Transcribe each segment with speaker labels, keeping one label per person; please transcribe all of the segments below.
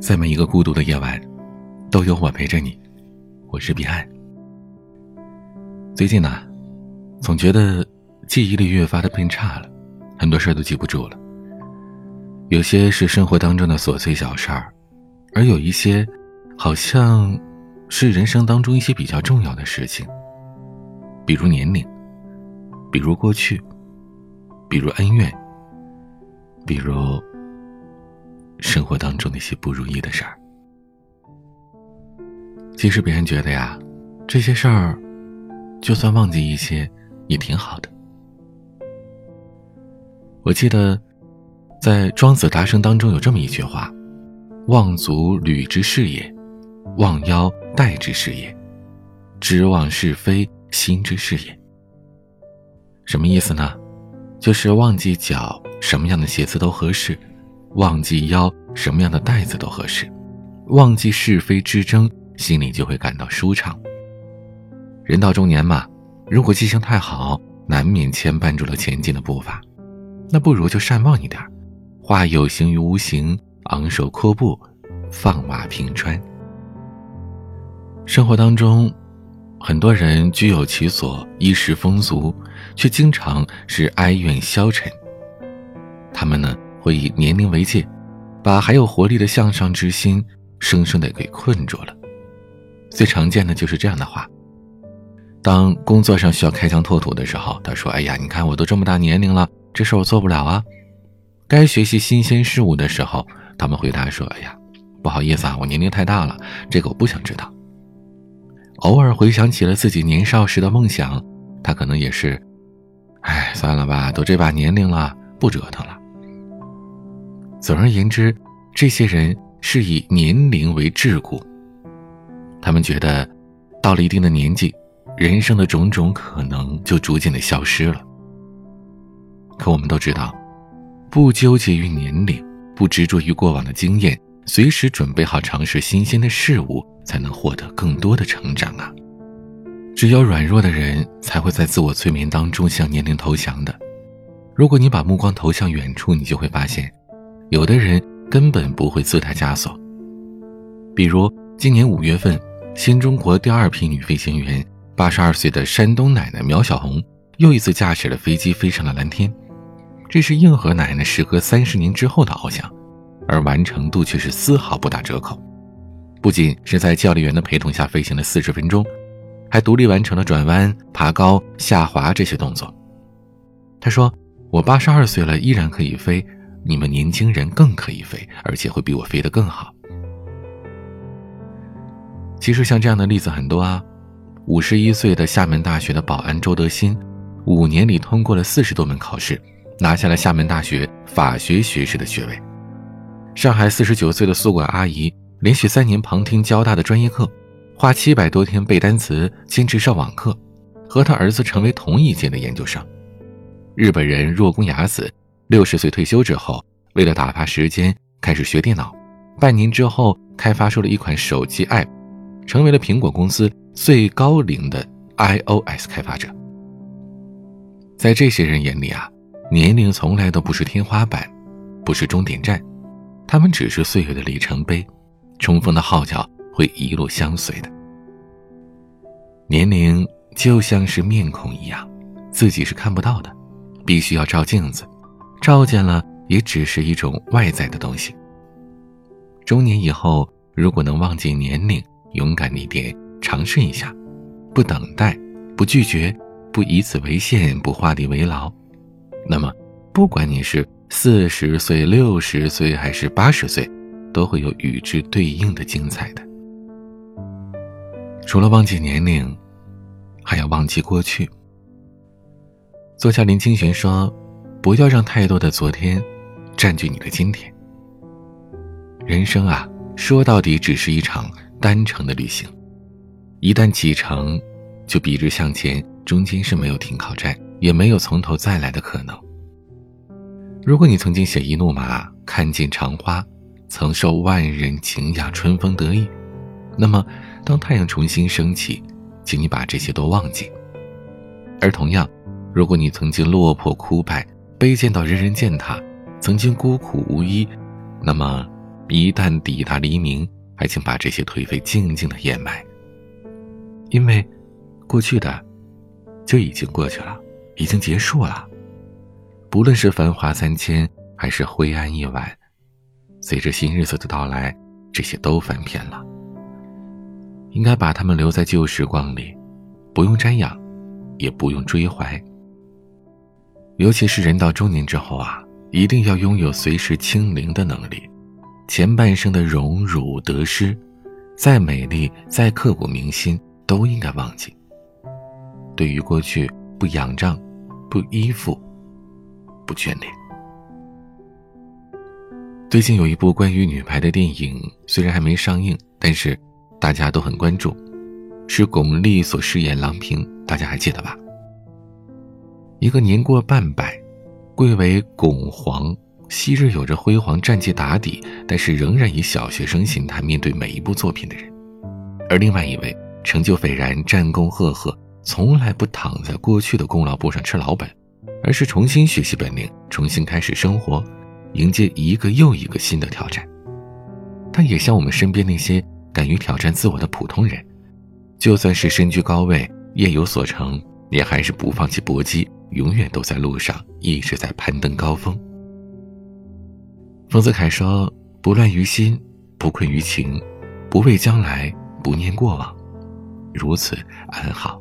Speaker 1: 在每一个孤独的夜晚，都有我陪着你。我是彼岸。最近呢，总觉得记忆力越发的变差了，很多事儿都记不住了。有些是生活当中的琐碎小事儿，而有一些，好像是人生当中一些比较重要的事情，比如年龄，比如过去，比如恩怨，比如。生活当中那些不如意的事儿，其实别人觉得呀，这些事儿，就算忘记一些，也挺好的。我记得，在《庄子达生》当中有这么一句话：“忘足履之事也，忘腰带之事也，知忘是非心之事也。”什么意思呢？就是忘记脚什么样的鞋子都合适。忘记腰什么样的带子都合适，忘记是非之争，心里就会感到舒畅。人到中年嘛，如果记性太好，难免牵绊住了前进的步伐，那不如就善忘一点，化有形于无形，昂首阔步，放马平川。生活当中，很多人居有其所，衣食丰足，却经常是哀怨消沉。他们呢？会以年龄为界，把还有活力的向上之心生生的给困住了。最常见的就是这样的话：当工作上需要开疆拓土的时候，他说：“哎呀，你看我都这么大年龄了，这事我做不了啊。”该学习新鲜事物的时候，他们回答说：“哎呀，不好意思啊，我年龄太大了，这个我不想知道。”偶尔回想起了自己年少时的梦想，他可能也是：“哎，算了吧，都这把年龄了，不折腾了。”总而言之，这些人是以年龄为桎梏。他们觉得，到了一定的年纪，人生的种种可能就逐渐的消失了。可我们都知道，不纠结于年龄，不执着于过往的经验，随时准备好尝试新鲜的事物，才能获得更多的成长啊！只有软弱的人才会在自我催眠当中向年龄投降的。如果你把目光投向远处，你就会发现。有的人根本不会自带枷锁，比如今年五月份，新中国第二批女飞行员，八十二岁的山东奶奶苗小红，又一次驾驶了飞机飞上了蓝天。这是硬核奶奶时隔三十年之后的翱翔，而完成度却是丝毫不打折扣。不仅是在教练员的陪同下飞行了四十分钟，还独立完成了转弯、爬高、下滑这些动作。她说：“我八十二岁了，依然可以飞。”你们年轻人更可以飞，而且会比我飞得更好。其实像这样的例子很多啊。五十一岁的厦门大学的保安周德新，五年里通过了四十多门考试，拿下了厦门大学法学学士的学位。上海四十九岁的宿管阿姨，连续三年旁听交大的专业课，花七百多天背单词，坚持上网课，和他儿子成为同一届的研究生。日本人若宫雅子。六十岁退休之后，为了打发时间，开始学电脑。半年之后，开发出了一款手机 App，成为了苹果公司最高龄的 iOS 开发者。在这些人眼里啊，年龄从来都不是天花板，不是终点站，他们只是岁月的里程碑，冲锋的号角会一路相随的。年龄就像是面孔一样，自己是看不到的，必须要照镜子。照见了，也只是一种外在的东西。中年以后，如果能忘记年龄，勇敢一点，尝试一下，不等待，不拒绝，不以此为限，不画地为牢，那么，不管你是四十岁、六十岁还是八十岁，都会有与之对应的精彩的。除了忘记年龄，还要忘记过去。作家林清玄说。不要让太多的昨天占据你的今天。人生啊，说到底只是一场单程的旅行，一旦启程，就笔直向前，中间是没有停靠站，也没有从头再来的可能。如果你曾经写意怒马，看尽长花，曾受万人敬仰，春风得意，那么当太阳重新升起，请你把这些都忘记。而同样，如果你曾经落魄枯败，卑贱到人人践踏，曾经孤苦无依，那么，一旦抵达黎明，还请把这些颓废静静的掩埋。因为，过去的，就已经过去了，已经结束了。不论是繁华三千，还是灰暗一晚，随着新日子的到来，这些都翻篇了。应该把他们留在旧时光里，不用瞻仰，也不用追怀。尤其是人到中年之后啊，一定要拥有随时清零的能力。前半生的荣辱得失，再美丽再刻骨铭心，都应该忘记。对于过去，不仰仗，不依附，不眷恋。最近有一部关于女排的电影，虽然还没上映，但是大家都很关注，是巩俐所饰演郎平，大家还记得吧？一个年过半百，贵为巩皇，昔日有着辉煌战绩打底，但是仍然以小学生心态面对每一部作品的人；而另外一位成就斐然、战功赫赫，从来不躺在过去的功劳簿上吃老本，而是重新学习本领，重新开始生活，迎接一个又一个新的挑战。他也像我们身边那些敢于挑战自我的普通人，就算是身居高位、业有所成，也还是不放弃搏击。永远都在路上，一直在攀登高峰。丰子恺说：“不乱于心，不困于情，不畏将来，不念过往，如此安好。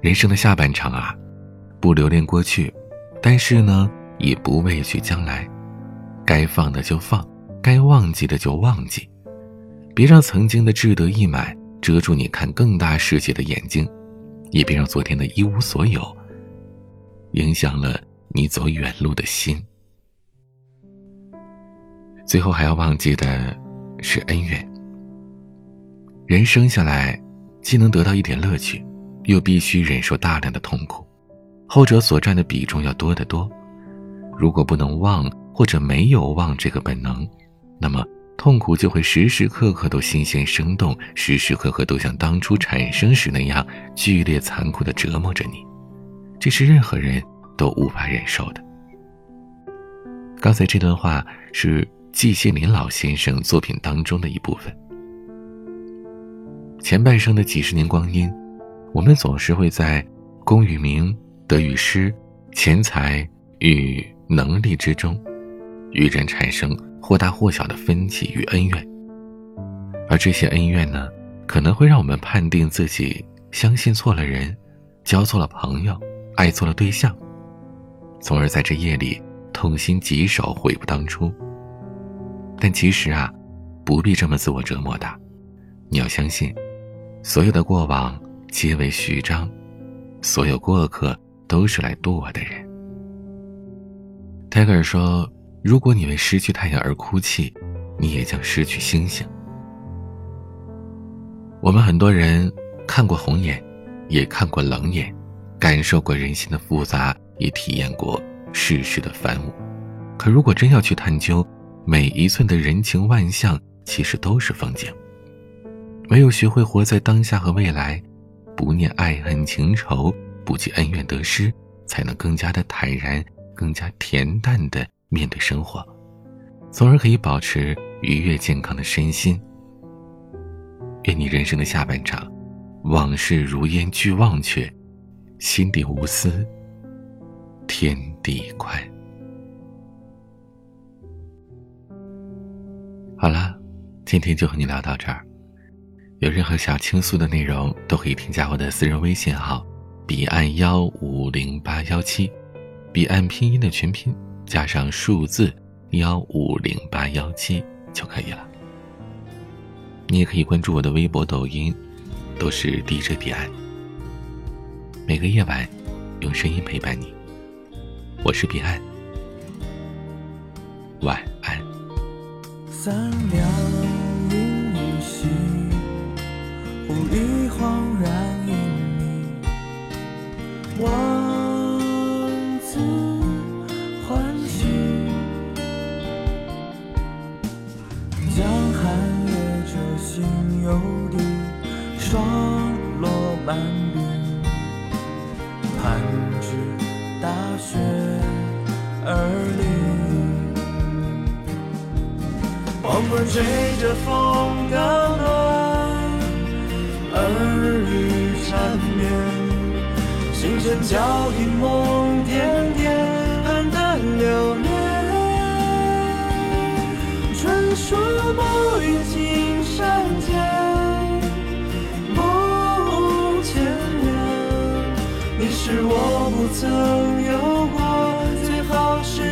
Speaker 1: 人生的下半场啊，不留恋过去，但是呢，也不畏惧将来。该放的就放，该忘记的就忘记，别让曾经的志得意满遮住你看更大世界的眼睛。”也别让昨天的一无所有影响了你走远路的心。最后还要忘记的是恩怨。人生下来，既能得到一点乐趣，又必须忍受大量的痛苦，后者所占的比重要多得多。如果不能忘，或者没有忘这个本能，那么。痛苦就会时时刻刻都新鲜生动，时时刻刻都像当初产生时那样剧烈残酷的折磨着你，这是任何人都无法忍受的。刚才这段话是季羡林老先生作品当中的一部分。前半生的几十年光阴，我们总是会在功与名、得与失、钱财与能力之中，与人产生。或大或小的分歧与恩怨，而这些恩怨呢，可能会让我们判定自己相信错了人，交错了朋友，爱错了对象，从而在这夜里痛心疾首，悔不当初。但其实啊，不必这么自我折磨的，你要相信，所有的过往皆为序章，所有过客都是来渡我的人。泰戈尔说。如果你为失去太阳而哭泣，你也将失去星星。我们很多人看过红眼，也看过冷眼，感受过人心的复杂，也体验过世事的繁芜。可如果真要去探究，每一寸的人情万象，其实都是风景。唯有学会活在当下和未来，不念爱恨情仇，不计恩怨得失，才能更加的坦然，更加恬淡的。面对生活，从而可以保持愉悦健康的身心。愿你人生的下半场，往事如烟俱忘却，心底无私，天地宽。好了，今天就和你聊到这儿。有任何想倾诉的内容，都可以添加我的私人微信号：彼岸幺五零八幺七，彼岸拼音的全拼。加上数字幺五零八幺七就可以了。你也可以关注我的微博、抖音，都是 DJ 彼岸。每个夜晚，用声音陪伴你。我是彼岸，晚安。三两云无息，忽一恍然。像寒夜车
Speaker 2: 心有滴霜落满地盼踞大雪
Speaker 1: 而立
Speaker 2: 黄昏吹着风的暖耳语缠绵星辰交映梦天是我不曾有过最好时，